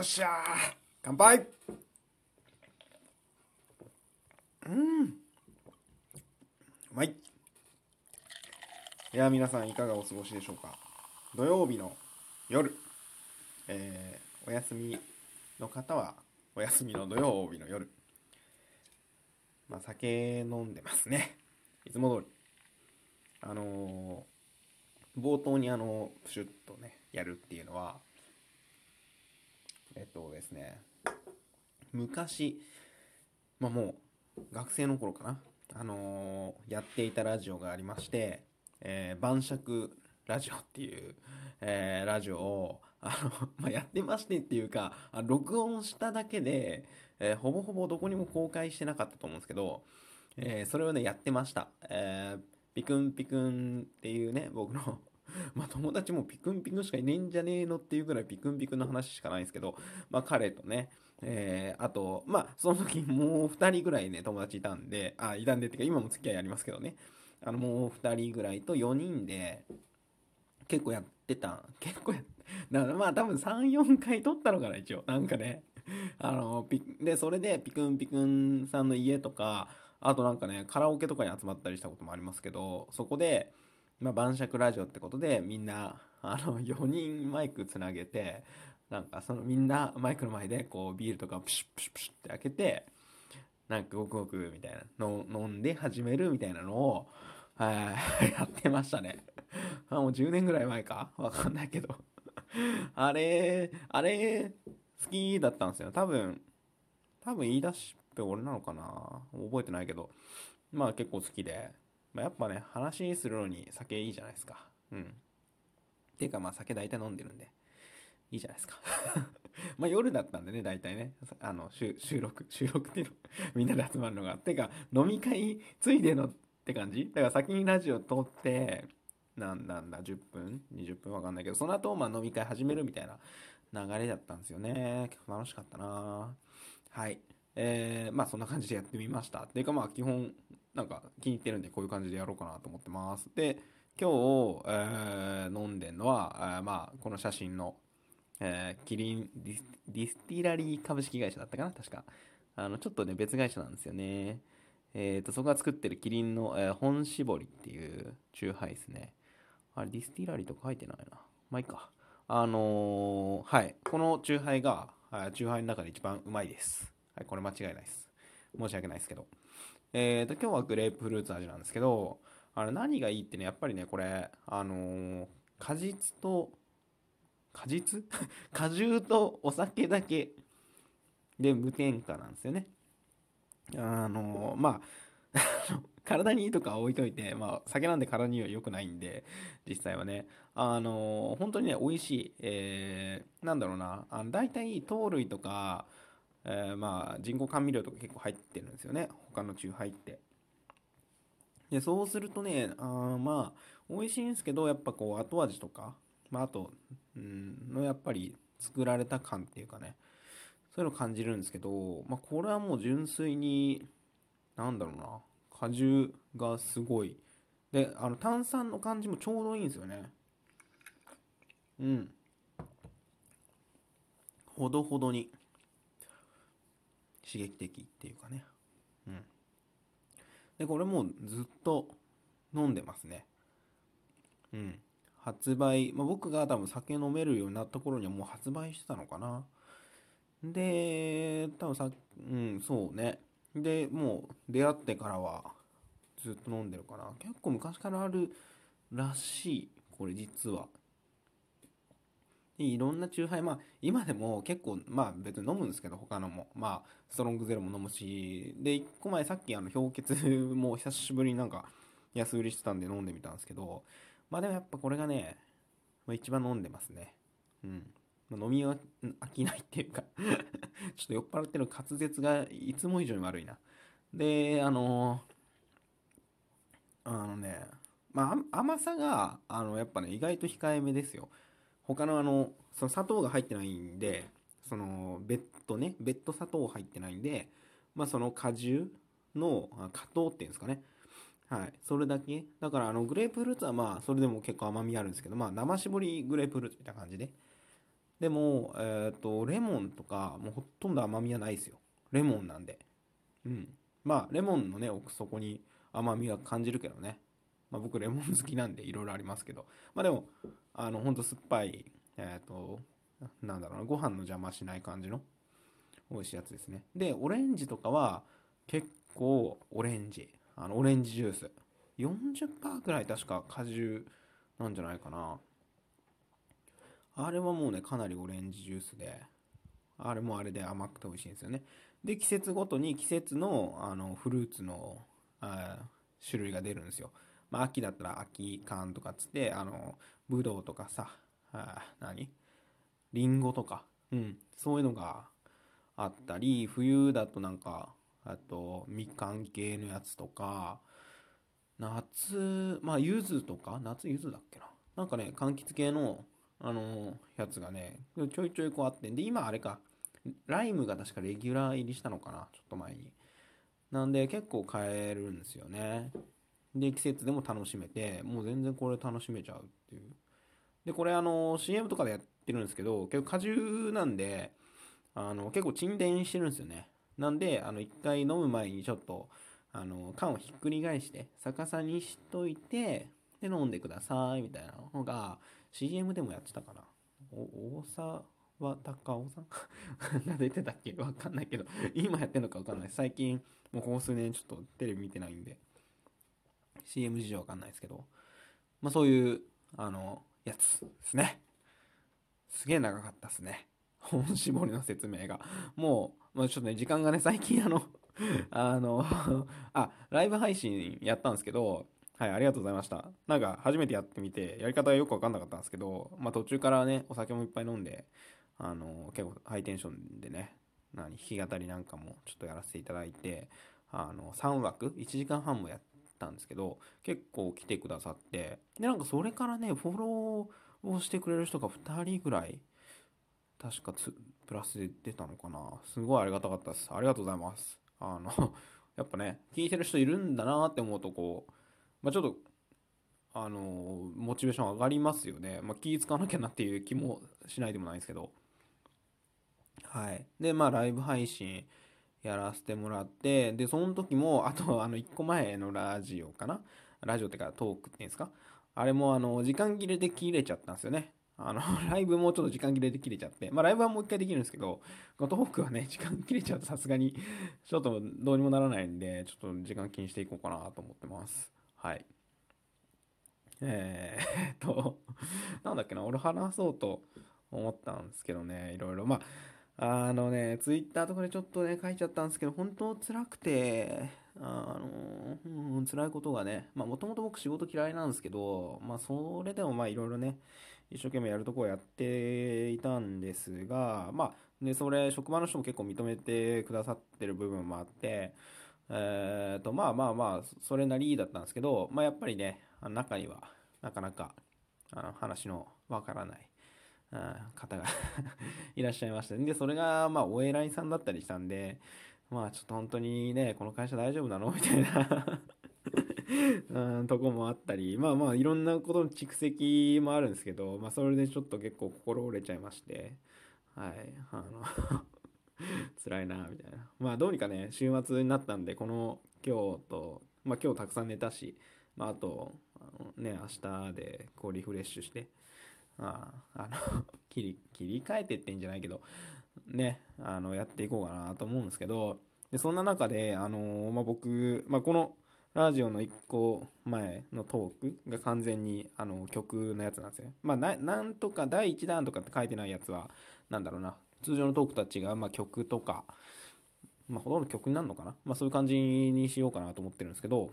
っしゃー。乾杯。うん。うまい。いや皆さんいかがお過ごしでしょうか。土曜日の夜。えー、お休みの方はお休みの土曜日の夜。まあ酒飲んでますね。いつも通り。あのー、冒頭にあのプシュッとねやるっていうのはえっとですね昔まあもう学生の頃かな。あのー、やっていたラジオがありまして「えー、晩酌ラジオ」っていう、えー、ラジオをあの、まあ、やってましてっていうかあ録音しただけで、えー、ほぼほぼどこにも公開してなかったと思うんですけど、えー、それをねやってました、えー、ピクンピクンっていうね僕の まあ友達もピクンピクンしかいねえんじゃねえのっていうぐらいピクンピクンの話しかないんですけど、まあ彼とね、えー、あと、まあその時もう2人ぐらいね、友達いたんで、あ、いたんでっていうか今も付き合いありますけどね、あのもう2人ぐらいと4人で結構やってた、結構やって、だからまあ多分3、4回撮ったのかな一応、なんかね。あの、ピで、それでピクンピクンさんの家とか、あとなんかね、カラオケとかに集まったりしたこともありますけど、そこで、まあ、晩酌ラジオってことで、みんな、あの、4人マイクつなげて、なんかそのみんなマイクの前でこうビールとかプシュプシュプシュって開けて、なんかごくごくみたいなの飲んで始めるみたいなのを、やってましたね。あもう10年ぐらい前か？わかんないけど あれ、あれ、好きだったんですよ。多分、多分言い出しっぺ俺なのかな？覚えてないけど。まあ結構好きで。まあ、やっぱね、話するのに酒いいじゃないですか。うん。ていうかまあ酒大体飲んでるんで。いいじゃないですか まあ夜だったんでね、大体ね。あの、収録、収録っていうの みんなで集まるのが。てか、飲み会ついでのって感じ？だから先にラジオ撮って、なんなんだ、10分 ?20 分？わかんないけど、その後、まあ飲み会始めるみたいな流れだったんですよね。結構楽しかったなはい。えー、まあそんな感じでやってみました。っていうかまあ基本、なんか気に入ってるんでこういう感じでやろうかなと思ってます。で、今日、えー、飲んでるのは、えー、まあこの写真の、えー、キリンディスディスティラリー株式会社だったかな？確か。あの、ちょっとね、別会社なんですよね。えっ、ー、と、そこが作ってるキリンの、えー、本搾りっていうチューハイですね。あれ、ディスティラリーとか書いてないな。まあいいか。あのー、はい。このチューハイが、チューハイの中で一番うまいです。はい、これ間違いないです。申し訳ないですけど。え、ー、と、今日はグレープフルーツ味なんですけど、あれ何がいいってね、やっぱりね、これ、あのー、果実と、果実？果汁とお酒だけで無添加なんですよね。あのー、まあ 体にいいとか置いといて、まあ、酒なんで体には良くないんで、実際はね、あのー、本当にね、美味しい、えー、なんだろうな、あの大体、糖類とか、えー、まあ、人工甘味料とか結構入ってるんですよね、他のチューハイって。で、そうするとね、あまあ、美味しいんですけど、やっぱこう、後味とか、まあ、あと、うん、のやっぱり作られた感っていうかね、そういうの感じるんですけど、まあ、これはもう純粋に、なんだろうな、果汁がすごい。で、あの、炭酸の感じもちょうどいいんですよね。うん。ほどほどに刺激的っていうかね。うん。で、これもうずっと飲んでますね。うん。発売、まあ、僕が多分酒飲めるようになった頃にはもう発売してたのかな。で、多分さ、うん、そうね。で、もう出会ってからはずっと飲んでるかな。結構昔からあるらしい。これ実は。いろんなチューハイ、まあ今でも結構、まあ別に飲むんですけど、他のも。まあストロングゼロも飲むし。で、1個前さっきあの氷結も久しぶりになんか安売りしてたんで飲んでみたんですけど、まあでもやっぱこれがね、まあ、一番飲んでますね。うん。まあ、飲みは飽きないっていうか ちょっと酔っ払ってる滑舌がいつも以上に悪いな。で、あのー、あのね、まあ、甘さが、あの、やっぱね、意外と控えめですよ。他のあの、その砂糖が入ってないんで、その、別途ね、別途砂糖入ってないんで、まあ、その果汁の果糖っていうんですかね。はい。それだけ。だから、あの、グレープフルーツはまあ、それでも結構甘みあるんですけど、まあ、生搾りグレープフルーツみたいな感じで。でも、えっ、と、レモンとか、もうほとんど甘みはないですよ。レモンなんで。うん。まあ、レモンのね、奥底に甘みは感じるけどね。まあ、僕、レモン好きなんでいろいろありますけど。まあ、でも、あの、ほんと酸っぱい、えっ、と、なんだろうな、ご飯の邪魔しない感じの美味しいやつですね。で、オレンジとかは結構オレンジ。あの、オレンジジュース。40%くらい確か果汁なんじゃないかな。あれはもうね、かなりオレンジジュースで、あれもあれで甘くて美味しいんですよね。で、季節ごとに季節のあのフルーツのあ種類が出るんですよ。まあ、秋だったら秋缶とかっつって、あの、ぶどうとかさ、あ何？りんごとか、うん、そういうのがあったり、冬だとなんか、あと、みかん系のやつとか、夏、まあ、柚子とか、夏柚子だっけな？なんかね、柑橘系のあのやつがね、ちょいちょいこうあって、で、今あれか、ライムが確かレギュラー入りしたのかな、ちょっと前に。なんで結構買えるんですよね。で、季節でも楽しめて、もう全然これ楽しめちゃうっていう。で、これあの、CM とかでやってるんですけど、結構果汁なんで、あの、結構沈殿してるんですよね。なんで、あの、一回飲む前にちょっと、あの、缶をひっくり返して、逆さにしといて、で、飲んでください、みたいなのが、CM でもやってたかな。大沢高尾さん？が出てたっけ？わかんないけど、今やってんのかわかんない。最近、もうここ数年ちょっとテレビ見てないんで、CM 事情わかんないですけど、まあそういう、あの、やつですね。すげえ長かったっすね。本絞りの説明が。もう、まあ、ちょっとね、時間がね、最近あの あの あ、ライブ配信やったんですけど、はい、ありがとうございました。なんか初めてやってみて、やり方がよくわかんなかったんですけど、まあ途中からね、お酒もいっぱい飲んで、あの、結構ハイテンションでね、何、弾き語りなんかもちょっとやらせていただいて、あの、3枠、1時間半もやったんですけど、結構来てくださって、で、なんかそれからね、フォローをしてくれる人が2人ぐらい、確か、プラスで出たのかな。すごいありがたかったです。ありがとうございます。あの、やっぱね、聞いてる人いるんだなって思うと、こう、まあ、ちょっと、あのモチベーション上がりますよね。まあ、気使わなきゃなっていう気もしないでもないですけど。はい。で、まあ、ライブ配信やらせてもらって、で、その時も、あと、あの、1個前のラジオかな？ラジオってか、トークっていうんですか？あれも、あの、時間切れで切れちゃったんですよね。あの、ライブもちょっと時間切れで切れちゃって、まあライブはもう一回できるんですけど、トークはね、時間切れちゃうとさすがに、ちょっとどうにもならないんで、ちょっと時間気にしていこうかなと思ってます。はい。えー、っと、なんだっけな、俺話そうと思ったんですけどね、いろいろ。まあ、あのね、ツイッターとかでちょっとね、書いちゃったんですけど、本当辛くて、あの、うん、辛いことがね、まあ、もともと僕仕事嫌いなんですけど、まあ、それでもまあ、いろいろね、一生懸命やるとこをやっていたんですが、まあ、で、それ、職場の人も結構認めてくださってる部分もあって、えっ、ー、と、まあまあまあ、それなりだったんですけど、まあやっぱりね、中には、なかなか、あの、話のわからない、方が いらっしゃいました。で、それが、まあ、お偉いさんだったりしたんで、まあ、ちょっと本当にね、この会社大丈夫なの？みたいな。うん、とこもあったり、まあまあ、いろんなことの蓄積もあるんですけど、まあ、それでちょっと結構心折れちゃいまして、はい、あの辛いな、みたいな。まあ、どうにかね、週末になったんで、この今日と、まあ今日たくさん寝たし、まああと、あのね、明日でこうリフレッシュして、ああの 切り、切り替えてってんじゃないけど、ね、あの、やっていこうかなと思うんですけど、で、そんな中で、あのまあ僕、まあこの、ラジオの1個前のトークが完全にあの曲のやつなんですよ。まあな、なんとか第1弾とかって書いてないやつは、なんだろうな、通常のトークたちが、まあ、曲とか、まあ、ほとんど曲になるのかな。まあ、そういう感じにしようかなと思ってるんですけど、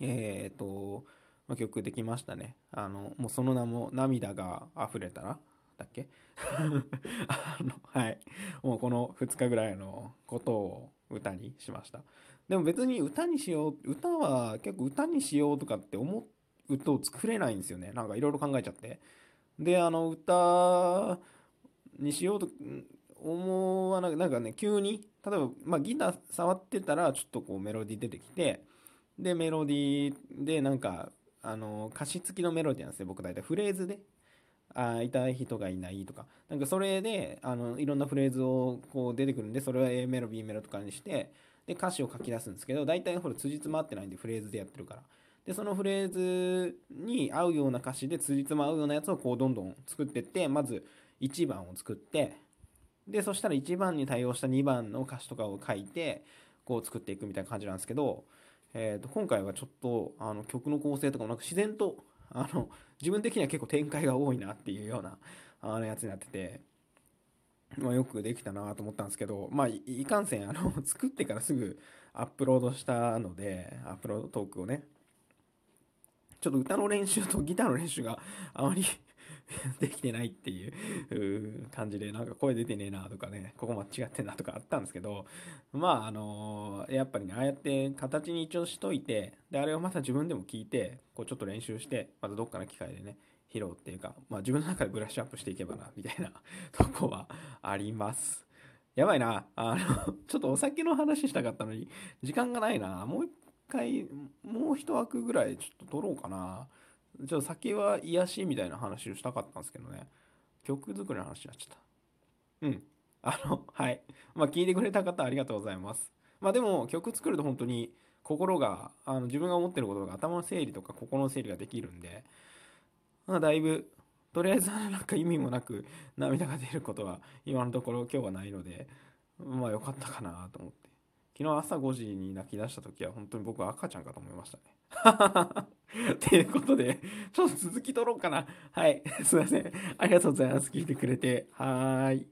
えっ、ー、と、まあ、曲できましたね。あの、もうその名も、涙が溢れたら、だっけ？あの、はい。もうこの2日ぐらいのことを歌にしました。でも別に歌にしよう、歌は結構歌にしようとかって思うと作れないんですよね。なんかいろいろ考えちゃって。で、あの歌にしようと思わなくなんかね急に例えば、まあ、ギター触ってたらちょっとこうメロディー出てきてでメロディーでなんかあの歌詞付きのメロディーなんですね僕大体。フレーズであ痛い人がいないとか。なんかそれであのいろんなフレーズをこう出てくるんでそれは A メロ B メロとかにしてで歌詞を書き出すんですけど大体ほら辻褄合ってないんでフレーズでやってるから。でそのフレーズに合うような歌詞で辻褄合うようなやつをこうどんどん作ってってまず1番を作ってでそしたら1番に対応した2番の歌詞とかを書いてこう作っていくみたいな感じなんですけど、えー、と今回はちょっとあの曲の構成とかもなんか自然と あの自分的には結構展開が多いなっていうようなあのやつになってて、まあ、よくできたなと思ったんですけど、まあ、いかんせんあの 作ってからすぐアップロードしたのでアップロードトークをねちょっと歌の練習とギターの練習があまり できてないっていう感じでなんか声出てねえなとかねここ間違ってんなとかあったんですけどまああのやっぱりねああやって形に一応しといてであれをまた自分でも聞いてこうちょっと練習してまたどっかの機会でね披露っていうか、まあ、自分の中でブラッシュアップしていけばなみたいな とこはあります。やばいな。あの、ちょっとお酒の話したかったのに、時間がないな。もう一回、もう一枠ぐらいちょっと撮ろうかな。ちょっと酒は癒しみたいな話をしたかったんですけどね。曲作りの話になっちゃった。うん。あの、はい。まあ、聞いてくれた方ありがとうございます。まあ、でも、曲作ると本当に心が、あの自分が思ってることが頭の整理とか心の整理ができるんで、まあ、だいぶ、とりあえず なんか意味もなく涙が出ることは今のところ今日はないので、まあ良かったかなと思って。昨日朝5時に泣き出した時は本当に僕は赤ちゃんかと思いましたね。っていうことで、ちょっと続き取ろうかな。はい。すいません。ありがとうございます。聞いてくれて。はーい。